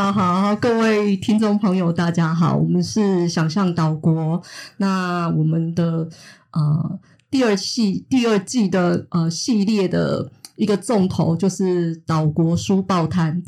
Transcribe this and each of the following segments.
好好，各位听众朋友，大家好，我们是想象岛国。那我们的呃第二季第二季的呃系列的一个重头就是岛国书报摊。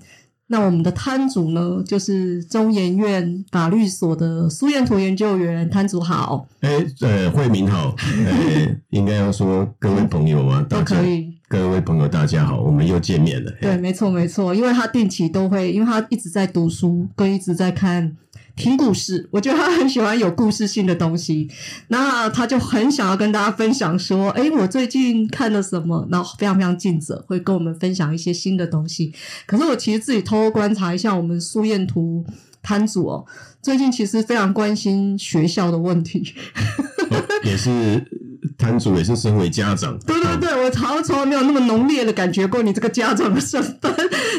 那我们的摊主呢，就是中研院法律所的苏彦图研究员，摊主好。哎，呃，慧敏好。哎，应该要说各位朋友啊，都可以。各位朋友，大家好，我们又见面了。对，没错，没错，因为他定期都会，因为他一直在读书，跟一直在看。听故事，我觉得他很喜欢有故事性的东西，那他就很想要跟大家分享说，哎，我最近看了什么，然后非常非常尽责，会跟我们分享一些新的东西。可是我其实自己偷偷观察一下，我们苏彦图摊主哦，最近其实非常关心学校的问题，哦、也是摊主，也是身为家长，对对对，我好像从来没有那么浓烈的感觉过你这个家长的身份，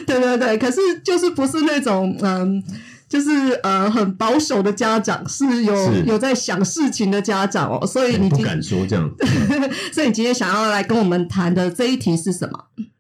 对对对，可是就是不是那种嗯。就是呃，很保守的家长是有是有在想事情的家长哦，所以你不敢说这样。所以你今天想要来跟我们谈的这一题是什么？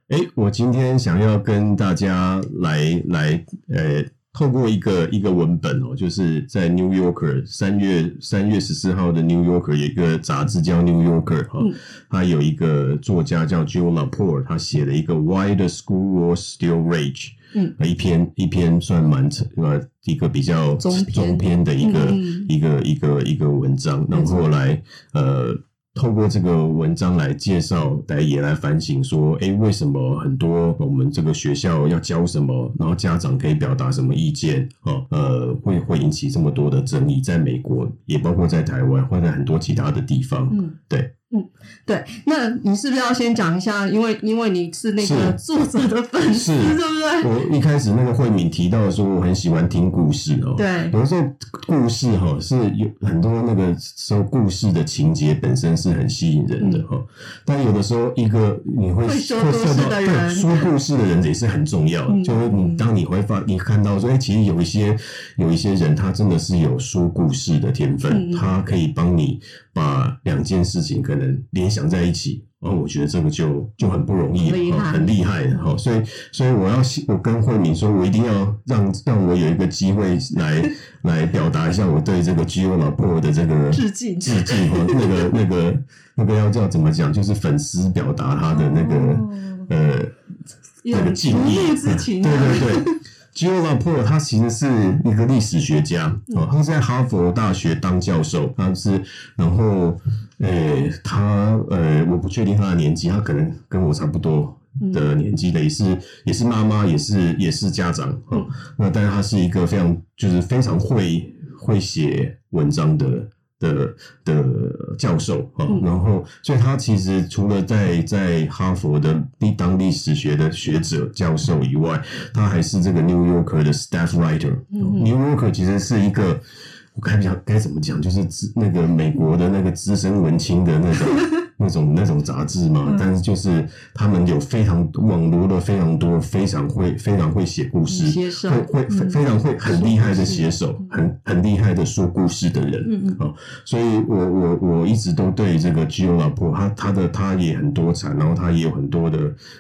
哎、欸，我今天想要跟大家来来呃，透过一个一个文本哦，就是在 New Yorker 三月三月十四号的 New Yorker 有一个杂志叫 New Yorker 哈、嗯，他有一个作家叫 Jill Lepore，他写了一个 Why the School Wars Still Rage。嗯，一篇一篇算蛮呃一个比较中篇。的一个一个一个一个文章，然后来呃透过这个文章来介绍，来也来反省说，哎，为什么很多我们这个学校要教什么，然后家长可以表达什么意见哦？呃，会会引起这么多的争议，在美国也包括在台湾或者很多其他的地方，嗯，对。嗯，对，那你是不是要先讲一下？因为因为你是那个作者的粉丝，对不对？我一开始那个慧敏提到说，我很喜欢听故事哦。对，有的时候故事哈是有很多那个时候故事的情节本身是很吸引人的哈，嗯、但有的时候一个你会会说故事的人，对，说故事的人也是很重要的。嗯、就是你当你会发，你看到说，哎，其实有一些有一些人，他真的是有说故事的天分，嗯、他可以帮你。把两件事情可能联想在一起，然后我觉得这个就就很不容易了，很厉害的哈。所以，所以我要我跟慧敏说，我一定要让让我有一个机会来 来表达一下我对这个 Jill Lepore 的这个致敬致敬哈。那个那个那个要叫怎么讲？就是粉丝表达他的那个呃那个敬意之情，对对对。Jill Lepore 他其实是一个历史学家哦，他在哈佛大学当教授，他是然后诶，他呃，我不确定他的年纪，他可能跟我差不多的年纪的，也是也是妈妈，也是也是家长哦。那但是他是一个非常就是非常会会写文章的。的的教授啊，然后，所以他其实除了在在哈佛的当历史学的学者教授以外，他还是这个 New Yorker 的 staff writer。New Yorker 其实是一个，我该讲该怎么讲，就是那个美国的那个资深文青的那种。那种那种杂志嘛，嗯、但是就是他们有非常网罗了非常多非常会非常会写故事，手会会、嗯、非常会很厉害的写手，很很厉害的说故事的人，嗯嗯，哦，所以我我我一直都对这个 Jill Lepore，他他的他也很多产，然后他也有很多的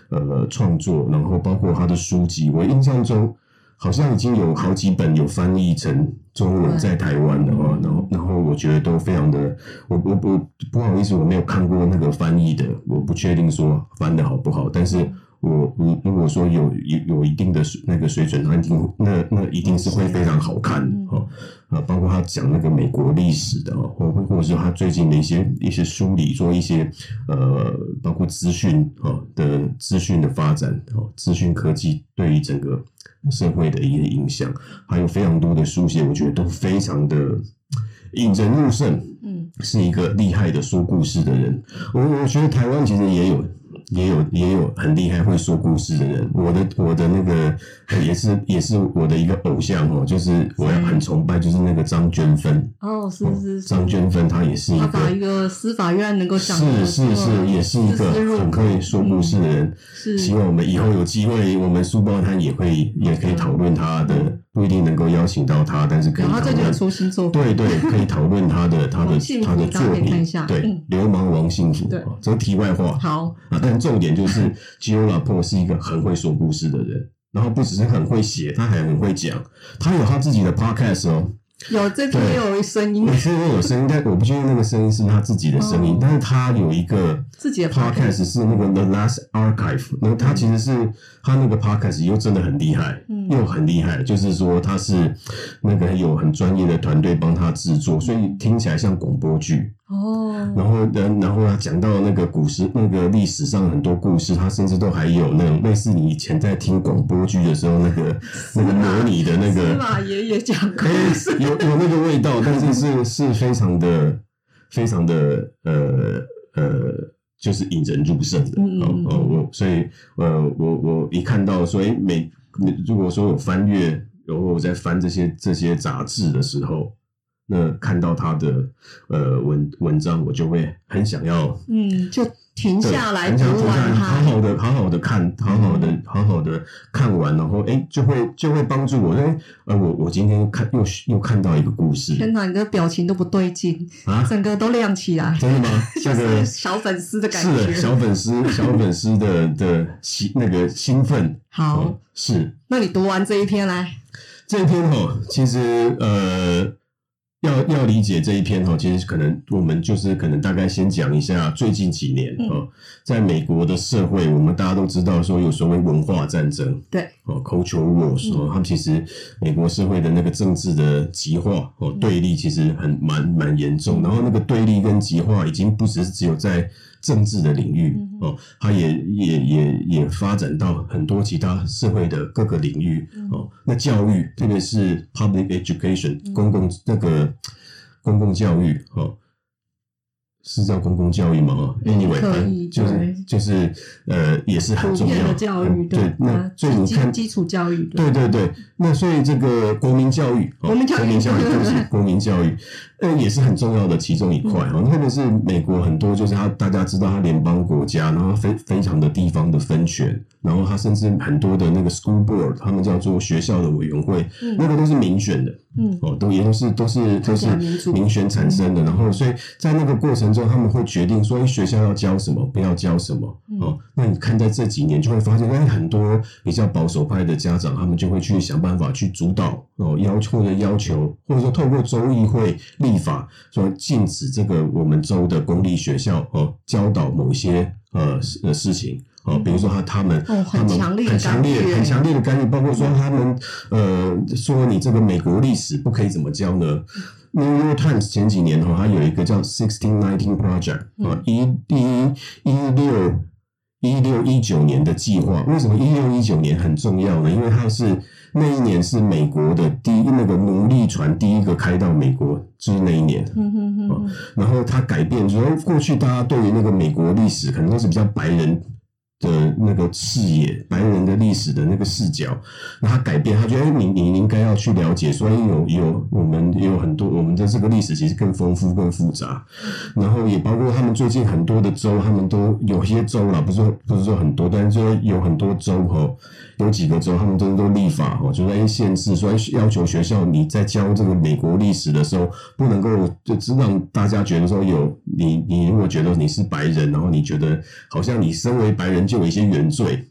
呃创作，然后包括他的书籍，我印象中。好像已经有好几本有翻译成中文在台湾的话，然后然后我觉得都非常的，我我我不好意思，我没有看过那个翻译的，我不确定说翻的好不好，但是我如如果说有有有一定的那个水准，那一定那那一定是会非常好看的哈啊，包括他讲那个美国历史的，或或者是他最近的一些一些梳理，做一些呃，包括资讯啊的资讯的发展哦，资讯科技对于整个。社会的一个影响，还有非常多的书写，我觉得都非常的引人入胜。嗯，是一个厉害的说故事的人。我我觉得台湾其实也有。也有也有很厉害会说故事的人，我的我的那个也是也是我的一个偶像哦，就是我要很崇拜，就是那个张娟芬哦，是是是，张娟芬她也是一个，把一个司法院能够讲是是是，也是一个很会说故事的人，是希望我们以后有机会，我们书报摊也会也可以讨论他的。不一定能够邀请到他，但是可以讨论。他最近出新作品，对对，可以讨论他的 他的他的作品。对，流氓王幸福。对，这是题外话。好啊，但重点就是 Jill Lepore 是一个很会说故事的人。然后不只是很会写，他还很会讲，他有他自己的 podcast 哦。有这边也有声音，这边有声音，但我不确定那个声音是他自己的声音，哦、但是他有一个自己的 podcast 是那个 The Last Archive，那他其实是他那个 podcast 又真的很厉害，嗯、又很厉害，就是说他是那个有很专业的团队帮他制作，所以听起来像广播剧。哦，然后，然然后他讲到那个古时那个历史上很多故事，他甚至都还有那种类似你以前在听广播剧的时候那个那个模拟的那个司马爷爷讲故事，有有那个味道，但是是是非常的非常的呃呃，就是引人入胜的。哦哦，我所以呃我我一看到说，哎，每如果说有翻阅，然后我在翻这些这些杂志的时候。那看到他的呃文文章，我就会很想要，嗯，就停下来读完它，好好的，好好的看，好好的，好好的看完，然后哎、欸，就会就会帮助我。哎，呃，我我今天看又又看到一个故事，天哪，你的表情都不对劲啊，整个都亮起来，真的吗？像个小粉丝的感觉，是的，小粉丝，小粉丝的的兴那个兴奋。好、哦，是。那你读完这一篇来，这一篇哦，其实呃。要要理解这一篇哈，其实可能我们就是可能大概先讲一下最近几年啊，在美国的社会，我们大家都知道说有所谓文化战争，对，哦，cultural wars，哦，他们其实美国社会的那个政治的极化哦，对立其实很蛮蛮严重，然后那个对立跟极化已经不只是只有在政治的领域哦，它也也也也发展到很多其他社会的各个领域哦。那教育，特别是 public education 公共那个公共教育哦。是叫公共教育吗？Anyway，就是就是呃，也是很重要的教育。对，那所以你看基础教育，对对对。那所以这个国民教育，国民教育，国民教育就是 国民教育，呃，也是很重要的其中一块啊。特别是美国很多，就是他大家知道，他联邦国家，然后非非常的地方的分权，然后他甚至很多的那个 school board，他们叫做学校的委员会，那个都是民选的，嗯，哦，都也都是都是都是民选产生的。然后，所以在那个过程。中他们会决定说，学校要教什么，不要教什么。哦，那你看在这几年就会发现，哎，很多比较保守派的家长，他们就会去想办法去主导哦，要求或者要求，或者说透过州议会立法，说禁止这个我们州的公立学校哦教导某些呃呃事情。哦，比如说他他们，哦、他们很强烈、很强烈、的干预，包括说他们呃说你这个美国历史不可以怎么教呢？New York Times 前几年哈，它有一个叫 Sixteen Nineteen Project 啊，一一一六一六一九年的计划。为什么一六一九年很重要呢？因为它是那一年是美国的第一那个奴隶船第一个开到美国，就是那一年。嗯嗯嗯。然后它改变，就是说过去大家对于那个美国历史可能都是比较白人。的那个视野，白人的历史的那个视角，那他改变，他觉得哎你你应该要去了解，所以有有我们也有很多我们的这个历史其实更丰富更复杂，然后也包括他们最近很多的州，他们都有些州啦，不是说不是说很多，但是说有很多州哈，有几个州他们都都立法哈，就是哎限制说要求学校你在教这个美国历史的时候，不能够就只让大家觉得说有你你如果觉得你是白人，然后你觉得好像你身为白人。就有一些原罪，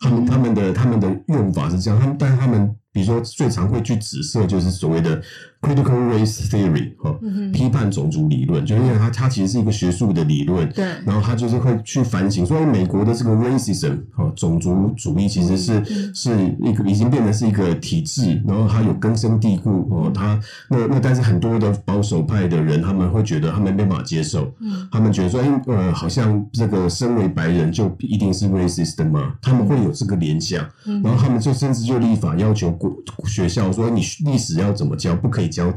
他们他们的他们的用法是这样，他们但他们比如说最常会去指涉就是所谓的。Critical Race Theory，哈，批判种族理论，就因为它它其实是一个学术的理论，对，然后它就是会去反省，所以美国的这个 racism，哈，种族主义其实是是一个已经变成是一个体制，然后它有根深蒂固，哦，它那那但是很多的保守派的人他们会觉得他们没办法接受，他们觉得说，哎，呃，好像这个身为白人就一定是 racist 的吗？他们会有这个联想，然后他们就甚至就立法要求国学校说，你历史要怎么教，不可以。教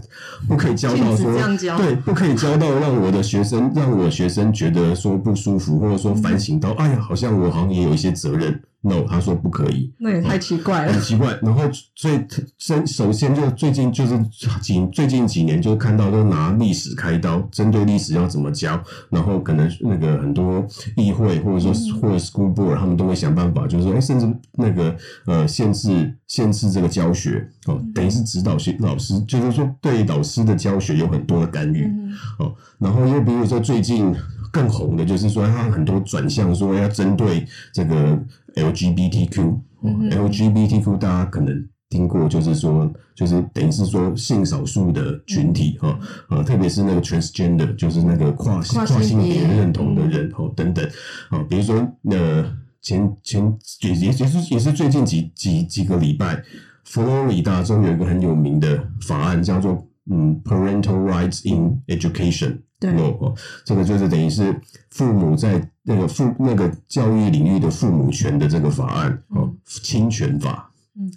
不可以教到说对，不可以教到让我的学生让我的学生觉得说不舒服，或者说反省到，哎呀，好像我好像也有一些责任。No，他说不可以，那也太奇怪了，很奇怪。然后最先首先就最近就是几最近几年就看到都拿历史开刀，针对历史要怎么教，然后可能那个很多议会或者说或者 school board 他们都会想办法，就是说，哎，甚至那个呃限制限制这个教学哦，等于是指导学老师，就是说对老师的教学有很多的干预哦。然后又比如说最近更红的就是说，他很多转向说要针对这个。LGBTQ 嗯、LGBTQ 大家可能听过，就是说，就是等于是说性少数的群体哈，啊、嗯，特别是那个 transgender，就是那个跨跨性别认同的人哦，等等啊，比如说呃，前前也也也是也是最近几几几个礼拜，佛罗里达州有一个很有名的法案，叫做嗯 Parental Rights in Education。对哦，这个就是等于是父母在那个父那个教育领域的父母权的这个法案哦，侵权法。嗯，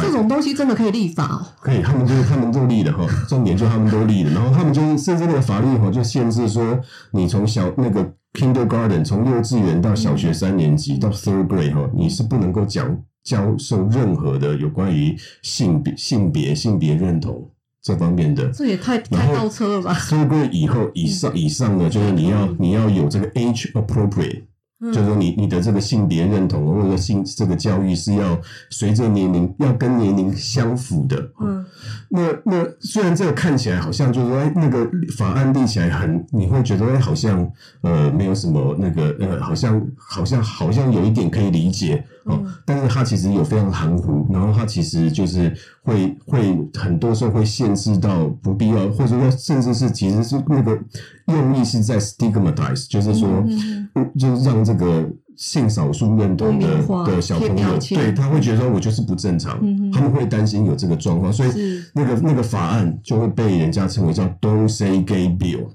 这种东西真的可以立法哦？可以，他们就是他们都立的哈，重点就他们都立的，然后他们就是甚至那个法律哈，就限制说你从小那个 kindergarten 从幼稚园到小学三年级到 third grade 哈，你是不能够讲教授任何的有关于性别性别性别认同。这方面的，这也太太倒车了吧？所以以后以上以上的，就是你要你要有这个 age appropriate。就是说，你你的这个性别认同或者性这个教育是要随着年龄要跟年龄相符的。嗯，那那虽然这个看起来好像就是说，哎，那个法案立起来很，你会觉得哎，好像呃没有什么那个呃，好像好像好像有一点可以理解哦，但是它其实有非常含糊，然后它其实就是会会很多时候会限制到不必要，或者说甚至是其实是那个用意是在 stigmatize，就是说。就是让这个性少数认同的的小朋友，对他会觉得说我就是不正常，嗯、他们会担心有这个状况，所以那个那个法案就会被人家称为叫 “Don't Say Gay Bill”，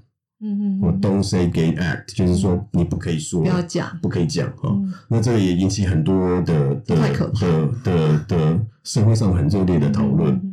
嗯嗯，或 “Don't Say Gay Act”，就是说你不可以说，不要讲，不可以讲哈。嗯、那这个也引起很多的的的的的社会上很热烈的讨论。嗯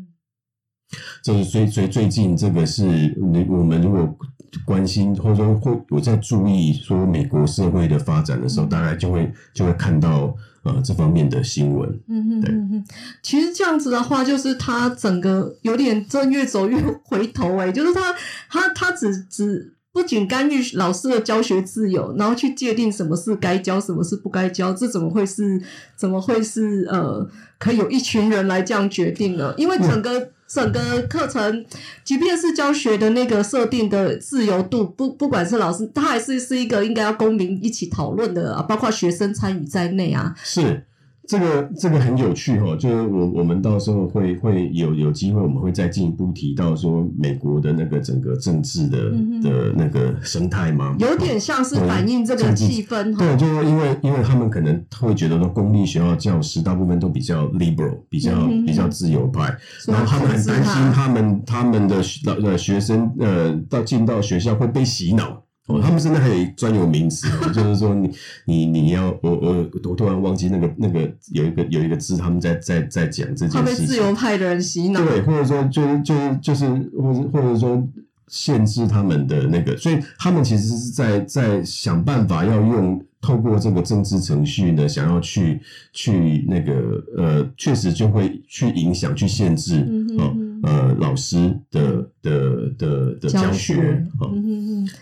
就是所以，所以最近这个是，我们如果关心或者说会有在注意说美国社会的发展的时候，大概就会就会看到呃这方面的新闻。嗯嗯嗯嗯，其实这样子的话，就是他整个有点正越走越回头哎，就是他他他只只不仅干预老师的教学自由，然后去界定什么是该教，什么是不该教，这怎么会是怎么会是呃可以有一群人来这样决定呢？因为整个。整个课程，即便是教学的那个设定的自由度，不不管是老师，他还是是一个应该要公民一起讨论的啊，包括学生参与在内啊。是。这个这个很有趣哈，就是我我们到时候会会有有机会，我们会再进一步提到说美国的那个整个政治的、嗯、的那个生态吗？有点像是反映这个气氛哈。对，就是因为因为他们可能会觉得说公立学校教师大部分都比较 liberal，比较、嗯、比较自由派，然后他们很担心他们他们的呃学生呃到进到学校会被洗脑。哦，他们现在还有一专有名词，就是说你你你要我我我突然忘记那个那个有一个有一个字，他们在在在讲这件事情。自由派的人洗脑，对，或者说就是就是就是，或者或者说限制他们的那个，所以他们其实是在在想办法要用透过这个政治程序呢，想要去去那个呃，确实就会去影响去限制啊。嗯呃，老师的的的的教学啊，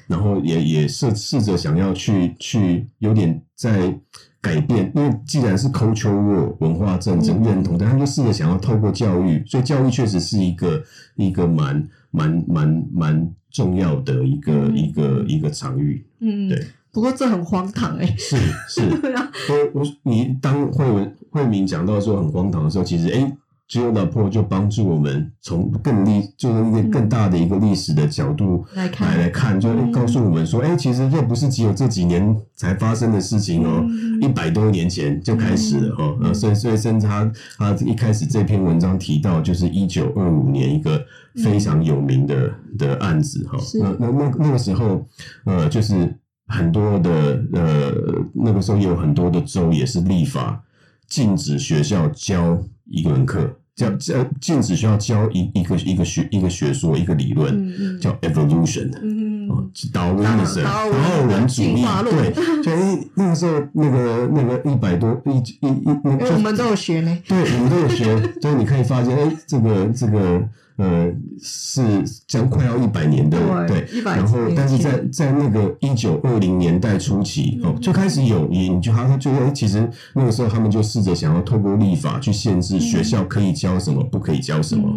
然后也也试试着想要去去有点在改变，因为既然是 culture 文化战争认同，但他们就试着想要透过教育，所以教育确实是一个一个蛮蛮蛮蛮重要的一个一个一个场域。嗯，对。不过这很荒唐哎。是是。我我你当慧文慧明讲到说很荒唐的时候，其实哎。Gio Laporte 就帮助我们从更历，就是一个更大的一个历史的角度来来来看，就告诉我们说，哎，其实这不是只有这几年才发生的事情哦，一百多年前就开始了哈。呃，所以所以甚至他他一开始这篇文章提到，就是一九二五年一个非常有名的的案子哈。那那那那个时候，呃，就是很多的呃，那个时候也有很多的州也是立法禁止学校教。一个门课叫叫禁止需要教一一个一个学一个学说一个理论，嗯嗯。叫 evolution，嗯嗯，达尔文主义，达尔文主义，对，就那个时候那个那个一百多一一一，我们都有学呢，对，我们都有学，所以你可以发现，哎，这个这个。呃，是将快要一百年的，对，对。然后但是在在那个一九二零年代初期，哦，就开始有，你就好像觉得，其实那个时候他们就试着想要透过立法去限制学校可以教什么，不可以教什么，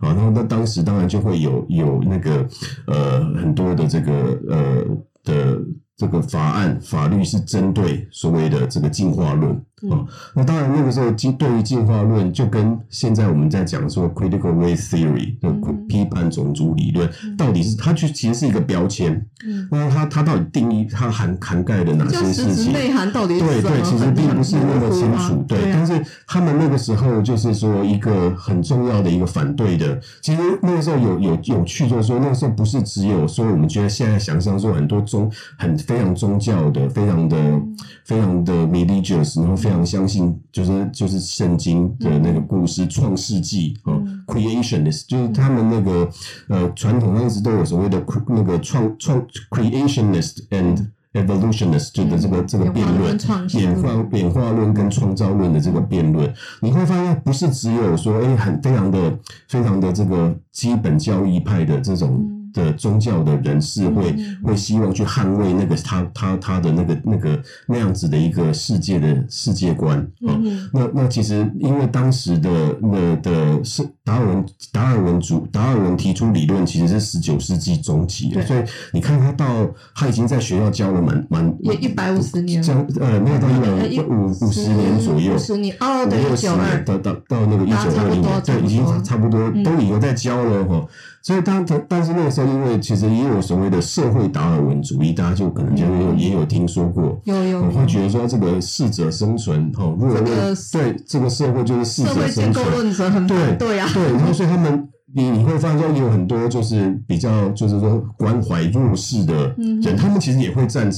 啊，然后那当时当然就会有有那个呃很多的这个呃的这个法案法律是针对所谓的这个进化论哦、嗯，那当然，那个时候进对于进化论，就跟现在我们在讲说 critical race theory 的批判种族理论，嗯、到底是它就其实是一个标签。嗯，那它它到底定义它涵涵盖的哪些事情？内涵到底是对对，其实并不是那么清楚。啊、对，但是他们那个时候就是说一个很重要的一个反对的，其实那个时候有有有趣，就是说那个时候不是只有说我们觉得现在想象说很多宗很非常宗教的，非常的、嗯、非常的 religious，然后。非常相信，就是就是圣经的那个故事，创、嗯、世纪啊，creationist，就是他们那个呃传统上一直都有所谓的那个创创 creationist and evolutionist，就的这个这个辩论，演化演化论跟创造论的这个辩论，你会发现不是只有说哎很非常的非常的这个基本教义派的这种。嗯的宗教的人士会、嗯、会希望去捍卫那个他他他的那个那个那样子的一个世界的世界观啊。那那其实因为当时的那的是达尔文达尔文主达尔文提出理论其实是十九世纪中期的，所以你看他到他已经在学校教了蛮蛮也一百五十年，将呃没有到一百五五十年左右，五十年。哦对，一九二。到到到那个一九二零年，对，已经差不多、嗯、都已经在教了哈。所以当他但是那个时候，因为其实也有所谓的社会达尔文主义，大家就可能就有也有听说过，有有，我会觉得说这个适者生存，哈，如果对这个社会就是适者生存。论者，对对呀，对，然后所以他们你你会发现说有很多就是比较就是说关怀弱势的人，他们其实也会站，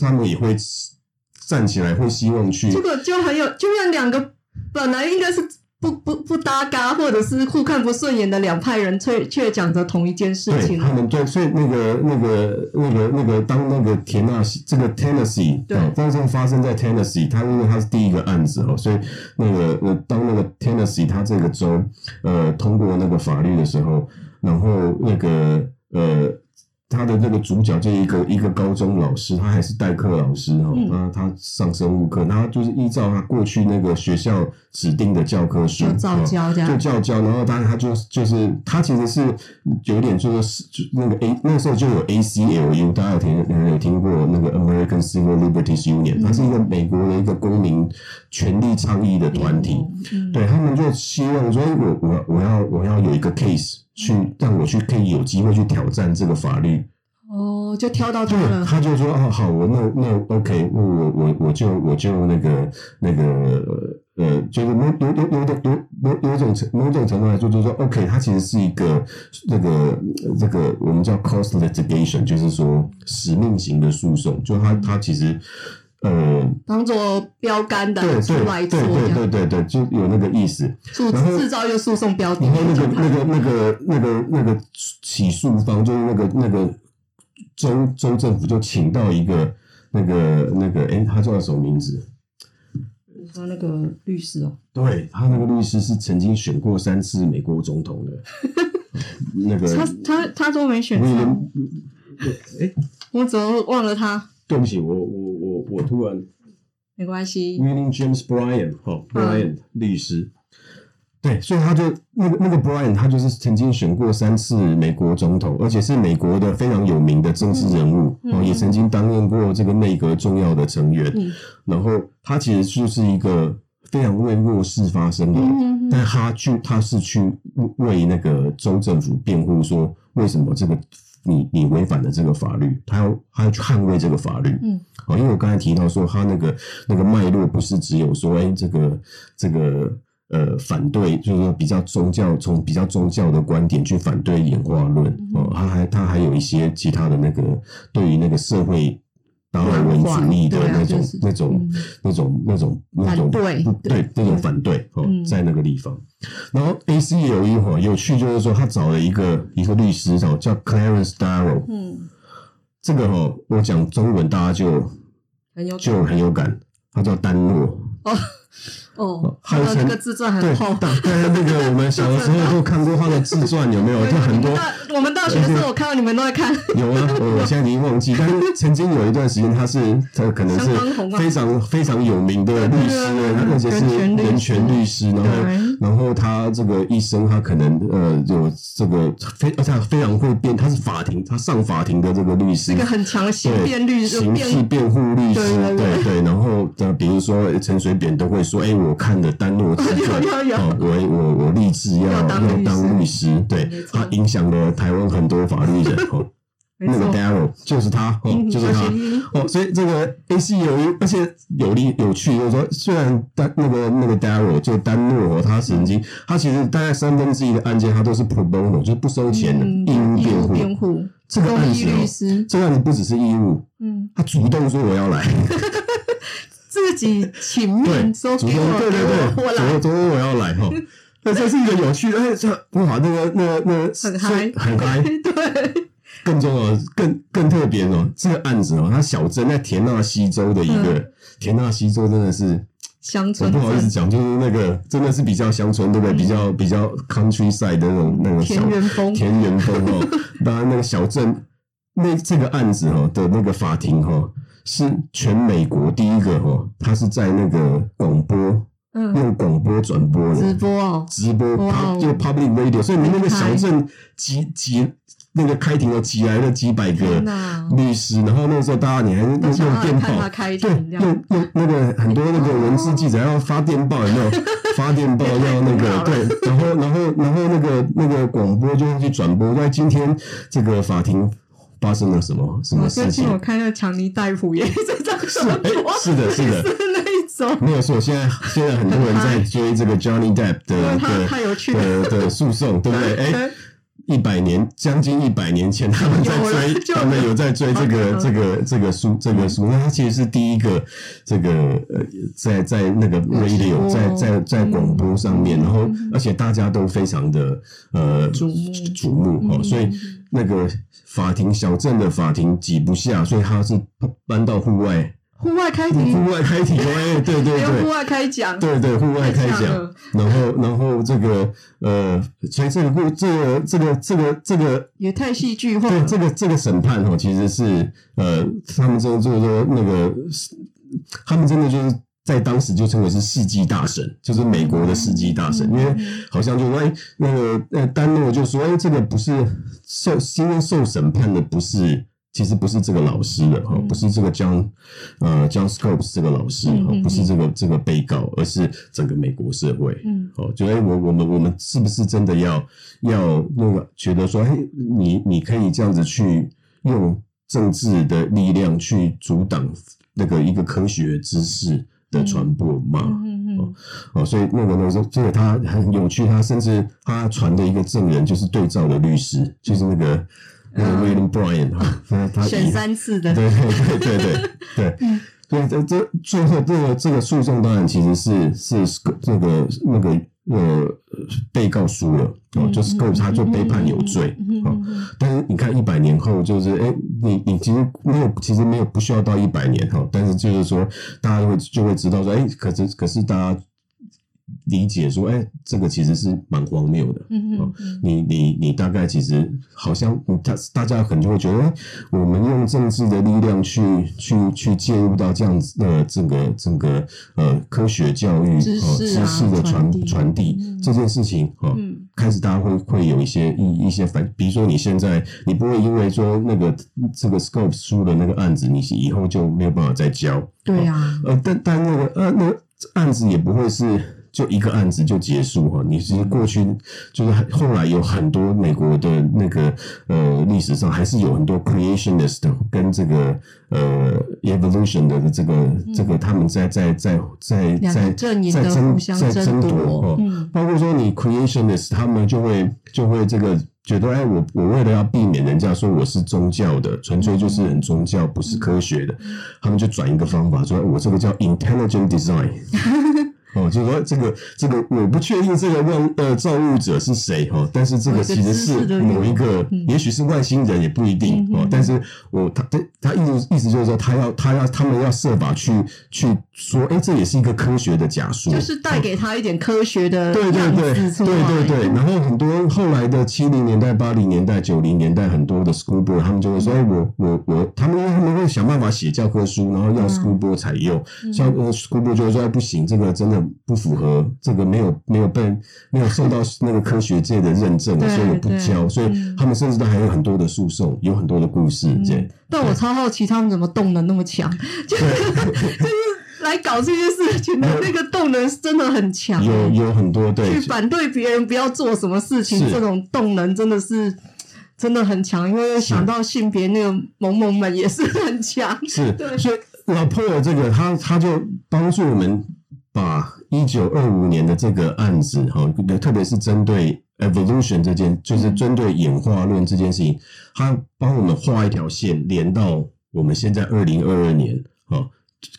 他们也会站起来，会希望去这个就很有，就像两个本来应该是。不不不搭嘎，或者是互看不顺眼的两派人，却却讲着同一件事情。他们对，所以那个那个那个那个，当那个田纳西这个 Tennessee，对，当时发生在 Tennessee，他因为他是第一个案子哦，所以那个呃，当那个 Tennessee 他这个州呃通过那个法律的时候，然后那个呃。他的那个主角就一个一个高中老师，他还是代课老师哈，那、嗯、他上生物课，然后就是依照他过去那个学校指定的教科书，就照教这样，就教教，然后当然他就就是他其实是有点就是就那个 A 那时候就有 ACLU，大家有听有有听过那个 American Civil Liberties Union，它是一个美国的一个公民权利倡议的团体，嗯、对他们就希望说，我我我要我要有一个 case。去让我去可以有机会去挑战这个法律哦，就挑到他了。他就说哦，好，我那那 OK，我我我就我就那个那个呃，就是某有有有的有某有种程某种程度来说，就是说 OK，它其实是一个这个这个我们叫 cost litigation，就是说使命型的诉讼，就它它其实。呃，当做标杆的出来做，对对对对对，就有那个意思。然后制造一个诉讼标的，然后那个那个那个那个那个起诉方就是那个那个州州政府就请到一个那个那个，哎，他叫什么名字？你说那个律师哦？对，他那个律师是曾经选过三次美国总统的，那个他他他都没选上，哎，我怎么忘了他？对不起，我我我我突然没关系。William James Bryan，哈，Bryan 律师，对，所以他就那个那个 Bryan，他就是曾经选过三次美国总统，而且是美国的非常有名的政治人物，哦，也曾经担任过这个内阁重要的成员。然后他其实就是一个非常为弱势发声的，但他去他是去为那个州政府辩护，说为什么这个。你你违反了这个法律，他要他要去捍卫这个法律，嗯，好，因为我刚才提到说，他那个那个脉络不是只有说，哎，这个这个呃反对，就是说比较宗教，从比较宗教的观点去反对演化论，哦，他还他还有一些其他的那个对于那个社会。达尔文主义的那种、那种、那种、那种、那种对对那种反对哦，在那个地方。然后 A C 有一哈有趣，就是说他找了一个一个律师哦，叫 Clarence Darrow。嗯，这个哈我讲中文大家就就很有感，他叫丹诺。哦，哦，还有那个自传很厚。对，对，那个我们小的时候都看过他的自传，有没有？就很多。我们大学的时候，我看到你们都在看。有啊，我现在已经忘记，但是曾经有一段时间，他是他可能是非常非常有名的律师，而且是人权律师。然后，然后他这个一生，他可能呃有这个非而且非常会辩，他是法庭，他上法庭的这个律师，一个很强的刑辩律师，刑事辩护律师，对对。然后呃，比如说陈水扁都会说，哎，我看的丹诺自传，我我我立志要要当律师，对，他影响了台湾很多法律人 哦。那个 Darrow 就是他哦，就是他。哦。所以这个 A C 有一，而且有利有趣，就是说，虽然丹那个那个 Darrow 就丹诺哦，他曾经他其实大概三分之一的案件他都是 pro bono，就是不收钱的义务辩护。这个案子哦，这个案子不只是义务，嗯，他主动说我要来，自己请命说主动对对对，主动说我要来哈。那这是一个有趣的，哎，这哇，那个那个那个很嗨，很嗨，对。更重要、更更特别哦，这个案子哦，它小镇在田纳西州的一个、嗯、田纳西州，真的是乡村。不好意思讲，就是那个真的是比较乡村，对不对？嗯、比较比较 countryside 的那种那种小田园风，田园风哦。当然，那个小镇那这个案子哦的那个法庭哈，是全美国第一个哈，他是在那个广播，嗯，用广播转播的直播哦，直播，就 public radio，所以你那个小镇几几。那个开庭了，挤来了几百个律师，然后那个时候大家你还用用电报，对，用用那个很多那个文字记者要发电报，有没有？发电报要那个对，然后然后然后那个那个广播就会去转播，在今天这个法庭发生了什么什么事情？我看那个强尼戴普也在这样说，是的，是的，是那一种。没有错，现在现在很多人在追这个 Johnny Depp 的的的 诉讼，对不对？哎。一百年，将近一百年前，他们在追，他们有在追这个这个这个书，这个书。那他其实是第一个这个呃，在在那个 radio，在在在广播上面，然后而且大家都非常的呃瞩瞩目哦，所以那个法庭小镇的法庭挤不下，所以他是搬到户外。户外开庭，户外开庭，哎，对对对，户外开讲，对对，户外开讲，然后然后这个呃，所以这个故这个这个这个这个也太戏剧化这个这个审判哦，其实是呃，他们真的就是说那个，他们真的就是在当时就称为是世纪大神，就是美国的世纪大神，因为好像就说哎，那个呃丹诺就说哎，这个不是受今天受审判的不是。其实不是这个老师的哈，不是这个 John 呃 John Scopes 这个老师哈，不是这个这个被告，而是整个美国社会。嗯，哦，觉得我我们我们是不是真的要要那个觉得说，哎，你你可以这样子去用政治的力量去阻挡那个一个科学知识的传播嘛？嗯嗯哦，所以那个那时候，这个他很有趣，他甚至他传的一个证人就是对照的律师，就是那个。William Bryan 哈，他选三次的，对对对对对对，所以这这最后这个这个诉讼当然其实是是这个那个呃被告输了哦，就是 Scopes 他就被判有罪哦，但是你看一百年后就是哎，你你其实没有其实没有不需要到一百年哈，但是就是说大家会就会知道说哎，可是可是大家。理解说，哎、欸，这个其实是蛮荒谬的。嗯嗯，你你你大概其实好像，大大家可能就会觉得，哎我们用政治的力量去去去介入到这样子的这个这个呃科学教育知识、啊、知识的传传递、嗯、这件事情啊，嗯、开始大家会会有一些一一些反，比如说你现在你不会因为说那个这个 Scopes 输的那个案子，你以后就没有办法再教。对呀、啊，呃，但但那个呃那个案子也不会是。就一个案子就结束哈，你其实过去就是后来有很多美国的那个呃历史上还是有很多 creationist 跟这个呃 evolution 的这个、嗯、这个他们在在在在在在争在争夺哈，嗯、包括说你 creationist 他们就会就会这个觉得哎我我为了要避免人家说我是宗教的，纯粹就是很宗教不是科学的，嗯、他们就转一个方法说我这个叫 intelligent design。哦，就是说这个这个我不确定这个万呃造物者是谁哈，但是这个其实是某一个，也许是外星人也不一定哦。但是我他他他意思意思就是说他要他要他们要设法去去说，哎，这也是一个科学的假说，就是带给他一点科学的对对对对对对。然后很多后来的七零年代、八零年代、九零年代，很多的 school board 他们就会说，哎，我我我，他们他们会想办法写教科书，然后要 school board 采用。像 school board 就会说，哎，不行，这个真的不符合，这个没有没有被没有受到那个科学界的认证，所以我不教。所以他们甚至都还有很多的诉讼，有很多的故事。这样。但我超好奇，他们怎么动能那么强？就是就是。来搞这些事情的那个动能是真的很强，有有很多对去反对别人不要做什么事情，这种动能真的是真的很强。因为想到性别那个萌萌们也是很强，是对。所以拉波尔这个他他就帮助我们把一九二五年的这个案子哈，特别是针对 evolution 这件，就是针对演化论这件事情，他帮我们画一条线，连到我们现在二零二二年哈。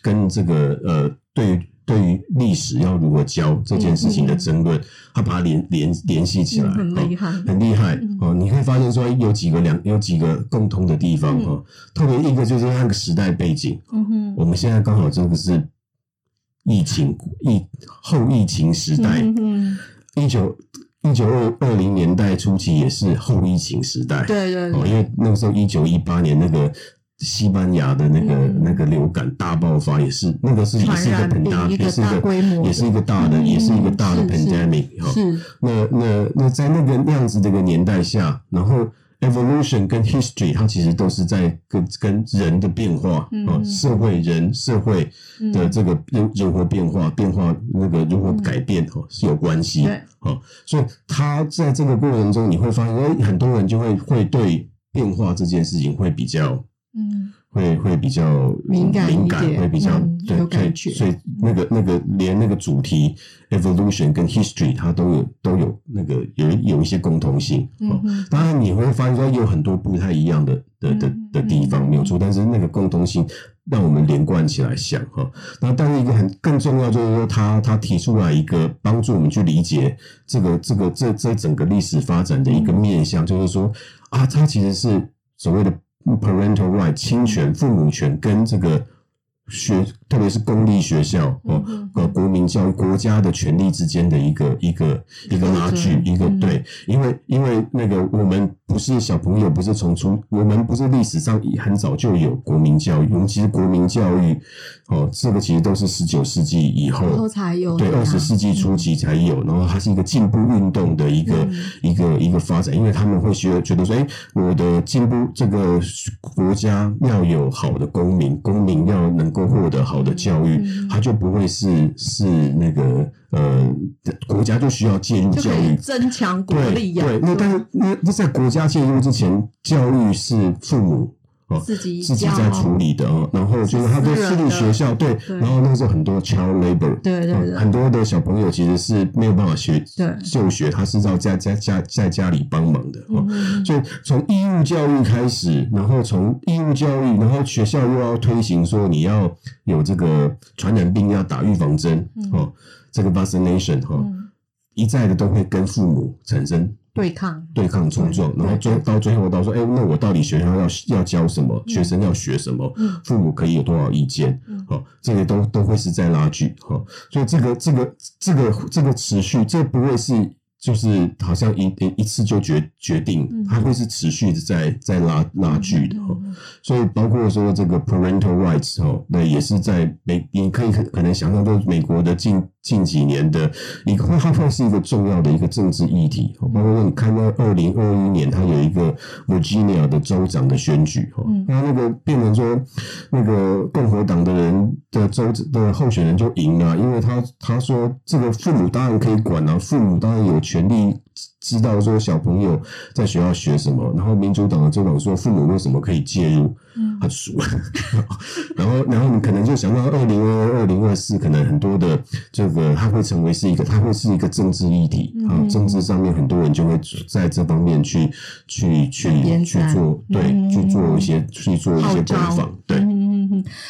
跟这个呃，对于对于历史要如何教这件事情的争论，他把它连连联系起来，很厉害，很厉害哦！你可以发现说有几个两有几个共通的地方哈，特别一个就是那个时代背景，嗯哼，我们现在刚好这个是疫情疫后疫情时代，嗯，一九一九二二零年代初期也是后疫情时代，对对，哦，因为那个时候一九一八年那个。西班牙的那个、嗯、那个流感大爆发也是那个是也是一个很大，也是一个也是一个大的，也是一个大的 pandemic 哈。那那那在那个那样子的一个年代下，然后 evolution 跟 history 它其实都是在跟跟人的变化啊、嗯，社会人社会的这个人如何变化变化那个如何改变哈是有关系的哈。所以他在这个过程中，你会发现，哎，很多人就会会对变化这件事情会比较。嗯，会会比较敏感，敏感会比较、嗯、对，对，所以那个那个连那个主题 evolution 跟 history 它都有都有那个有有一些共同性。嗯，当然你会发现说有很多不太一样的的的的地方没有错，但是那个共同性让我们连贯起来想哈。那但是一个很更重要就是说，他他提出来一个帮助我们去理解这个这个这这整个历史发展的一个面向，就是说啊，它其实是所谓的。Parental right，侵权、父母权跟这个。学，特别是公立学校哦，呃，国民教育国家的权力之间的一个一个一个拉锯，一个对，因为因为那个我们不是小朋友，不是从出，我们不是历史上很早就有国民教育，我们其实国民教育哦，这个其实都是十九世纪以后才有，对，二十世纪初期才有，然后它是一个进步运动的一个一个一个发展，因为他们会觉得觉得说，哎，我的进步，这个国家要有好的公民，公民要能够。获得好的教育，他就不会是是那个呃，国家就需要介入教育，增强国力。对，那但是那那在国家介入之前，教育是父母。哦，自己自己在处理的哦，然后就是他在私立学校，对，对，然后那时候很多 child labor，对对对，很多的小朋友其实是没有办法学就学，他是要在在家在家里帮忙的哦，所以从义务教育开始，然后从义务教育，然后学校又要推行说你要有这个传染病要打预防针哦，这个 vaccination 哈，一再的都会跟父母产生。对抗对抗冲撞，然后最到最后到说，哎，那我到底学校要要教什么？学生要学什么？父母可以有多少意见？好，这个都都会是在拉锯哈，所以这个这个这个这个持续，这不会是。就是好像一一次就决决定，它会是持续的在在拉拉锯的哈，所以包括说这个 parental rights 哈，那也是在美，你可以可能想象到美国的近近几年的一个，它 会是一个重要的一个政治议题。包括说你看到二零二一年，它有一个 Virginia 的州长的选举哈，那那个变成说那个共和党的人的州的候选人就赢了，因为他他说这个父母当然可以管啊，父母当然有。权利知道说小朋友在学校学什么，然后民主党的政党说父母为什么可以介入，他输了。然后，然后你可能就想到二零二二、二零二四，可能很多的这个它会成为是一个，它会是一个政治议题啊，政治上面很多人就会在这方面去去去去做，对，去做一些去做一些攻防，对。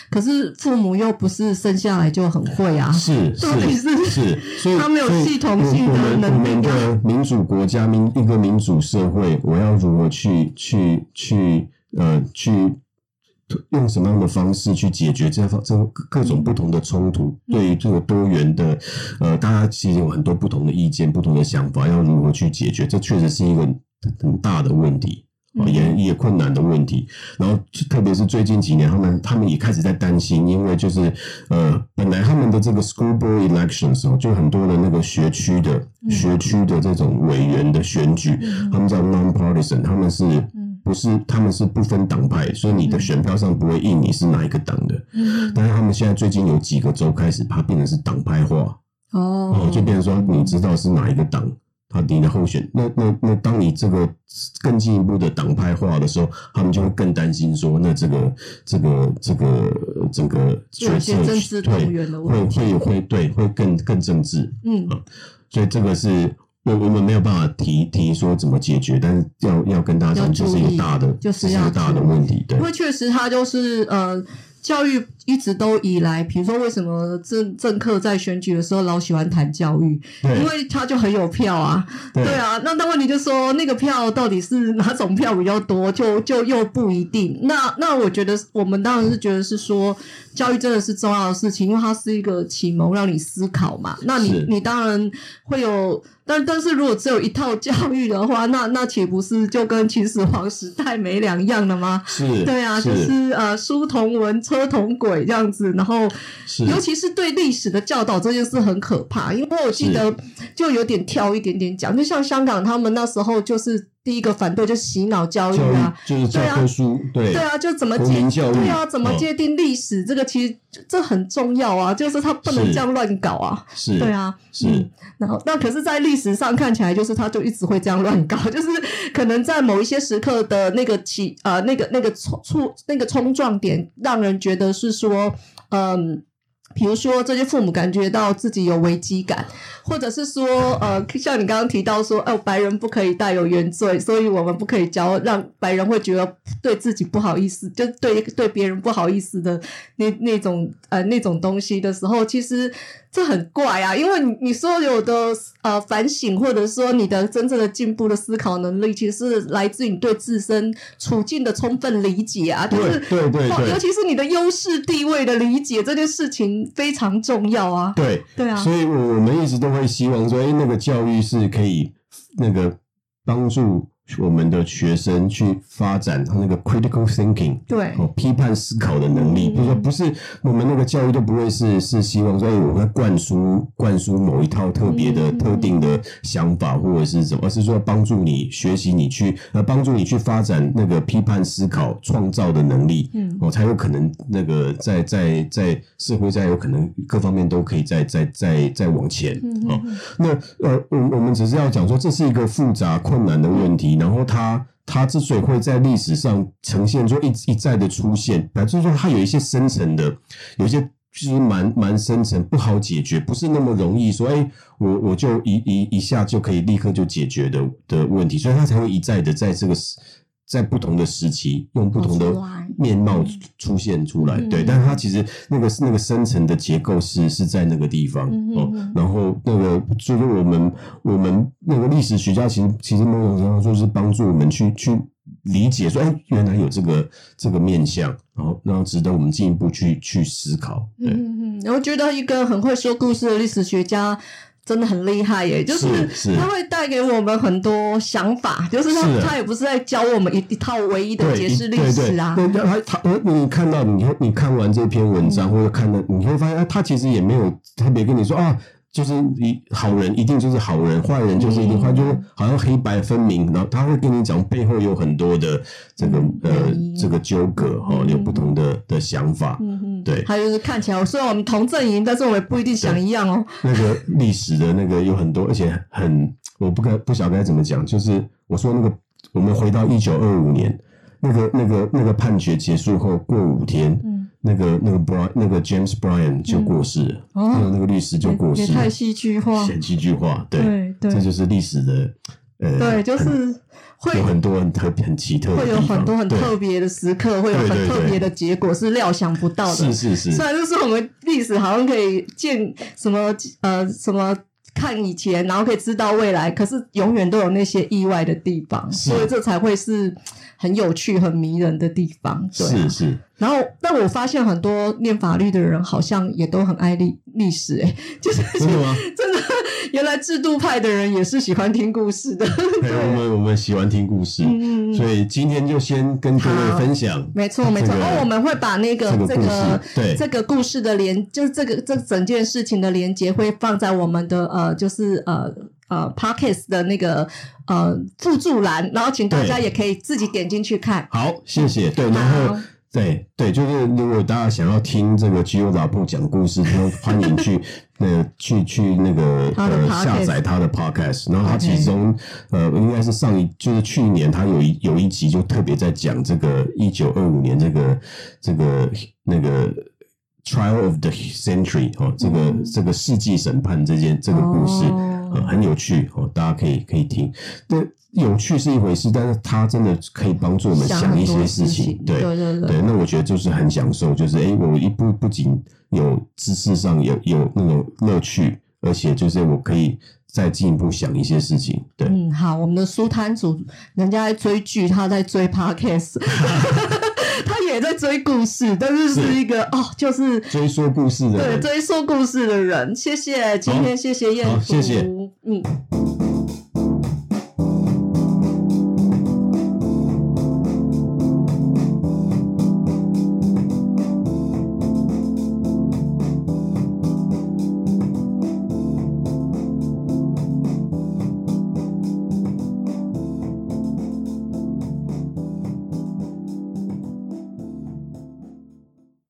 可是父母又不是生下来就很会啊，是 到底是，是，所以他没有系统性的能力。我们的民主国家、民一个民主社会，我要如何去去去呃去用什么样的方式去解决这方这各种不同的冲突？对于这个多元的，呃，大家其实有很多不同的意见、不同的想法，要如何去解决？这确实是一个很大的问题。也也困难的问题，然后特别是最近几年，他们他们也开始在担心，因为就是呃，本来他们的这个 school board elections 哦，就很多的那个学区的学区的这种委员的选举，他们叫 non-partisan，他们是不是他们是不分党派，所以你的选票上不会印你是哪一个党的。但是他们现在最近有几个州开始，它变成是党派化哦，就变成说你知道是哪一个党。他你的候选，那那那，当你这个更进一步的党派化的时候，他们就会更担心说，那这个这个这个这个决策政治动员的问题。会会会对会更更政治，嗯。啊，所以这个是我我们没有办法提提说怎么解决，但是要要跟大家讲，这是一个大的，就是一个大的问题，对，因为确实他就是呃。教育一直都以来，比如说为什么政政客在选举的时候老喜欢谈教育？因为他就很有票啊，对，对啊。那那问题就是说，那个票到底是哪种票比较多，就就又不一定。那那我觉得，我们当然是觉得是说，教育真的是重要的事情，因为它是一个启蒙，让你思考嘛。那你你当然会有。但但是如果只有一套教育的话，那那岂不是就跟秦始皇时代没两样了吗？是，对啊，是就是呃，书同文，车同轨这样子。然后，尤其是对历史的教导这件事很可怕，因为我记得就有点挑一点点讲，就像香港他们那时候就是。第一个反对就是洗脑教育啊，就是教科书，对对啊，就怎么界对啊，怎么界定历史？这个其实这很重要啊，就是他不能这样乱搞啊，是，对啊，是。然后那可是，在历史上看起来，就是他就一直会这样乱搞，就是可能在某一些时刻的那个起呃那个那个冲触那个冲撞点，让人觉得是说嗯。比如说，这些父母感觉到自己有危机感，或者是说，呃，像你刚刚提到说，哦，白人不可以带有原罪，所以我们不可以教，让白人会觉得对自己不好意思，就对对别人不好意思的那那种呃那种东西的时候，其实。这很怪啊，因为你你所有的呃反省，或者说你的真正的进步的思考能力，其实是来自于你对自身处境的充分理解啊，就是对对对，对，尤其是你的优势地位的理解，这件事情非常重要啊。对对啊，所以我们一直都会希望说，哎，那个教育是可以那个帮助。我们的学生去发展他那个 critical thinking，对，哦，批判思考的能力。比如说，不是我们那个教育都不会是是希望说，哎，我们灌输灌输某一套特别的、特定的想法或者是什么，而是说帮助你学习，你去呃帮助你去发展那个批判思考、创造的能力，嗯，哦，才有可能那个在在在社会，上有可能各方面都可以再再再再往前。哦，那呃，我我们只是要讲说，这是一个复杂困难的问题。然后他他之所以会在历史上呈现出一一再的出现，就是说它有一些深层的，有一些就是蛮蛮深层不好解决，不是那么容易说，哎，我我就一一一下就可以立刻就解决的的问题，所以它才会一再的在这个。在不同的时期，用不同的面貌出现出来，对，但是它其实那个那个深层的结构是是在那个地方哦。然后那个就是我们我们那个历史学家，其实其实某种程度上说是帮助我们去去理解说，哎，原来有这个这个面相，然后然后值得我们进一步去去思考。对，嗯嗯，我觉得一个很会说故事的历史学家。真的很厉害耶！就是他会带给我们很多想法，就是他是他也不是在教我们一一套唯一的解释历史啊。对，他他你看到你你看完这篇文章，嗯、或者看到你会发现，他其实也没有特别跟你说啊。就是一好人一定就是好人，坏人就是一定坏，就是好像黑白分明。然后他会跟你讲背后有很多的这个呃这个纠葛哈，有不同的的想法。对，还有就是看起来虽然我们同阵营，但是我们不一定想一样哦。那个历史的那个有很多，而且很我不该不晓得该怎么讲。就是我说那个，我们回到一九二五年，那个那个那个判决结束后过五天。那个那个 Brian 那个 James Bryan 就过世了，还有那个律师就过世了，太戏剧化，很戏剧化，对，这就是历史的，呃，对，就是会有很多很特别、很奇特，会有很多很特别的时刻，会有很特别的结果，是料想不到的，是是是。虽然就是我们历史好像可以见什么呃什么。看以前，然后可以知道未来，可是永远都有那些意外的地方，所以这才会是很有趣、很迷人的地方。对啊、是是。然后，但我发现很多念法律的人好像也都很爱历历史、欸，哎，就是真的吗？真的，原来制度派的人也是喜欢听故事的。对，我们我们喜欢听故事，嗯，所以今天就先跟各位分享。没错，没错。然后我们会把那个这个对这个故事的连，就是这个这整件事情的连接会放在我们的呃，就是呃呃 Podcast 的那个呃附注栏，然后请大家也可以自己点进去看。好，谢谢。对，然后。对对，就是如果大家想要听这个 Gio 老布讲故事，就欢迎去 呃去去那个呃下载他的 podcast。然后他其中呃应该是上一就是去年他有一有一集就特别在讲这个一九二五年这个这个那个 trial of the century 哦，这个这个世纪审判这件这个故事。Oh. 很有趣哦，大家可以可以听。那有趣是一回事，但是它真的可以帮助我们想一些事情。对对对对，对，那我觉得就是很享受，就是哎，我一不不仅有知识上有有那种乐趣，而且就是我可以再进一步想一些事情。对，嗯，好，我们的书摊主人家在追剧，他在追 Podcast。他也在追故事，但是是一个是哦，就是追说故事的人，对，追说故事的人。谢谢，今天谢谢彦祖，谢谢，嗯。